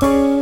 Bye.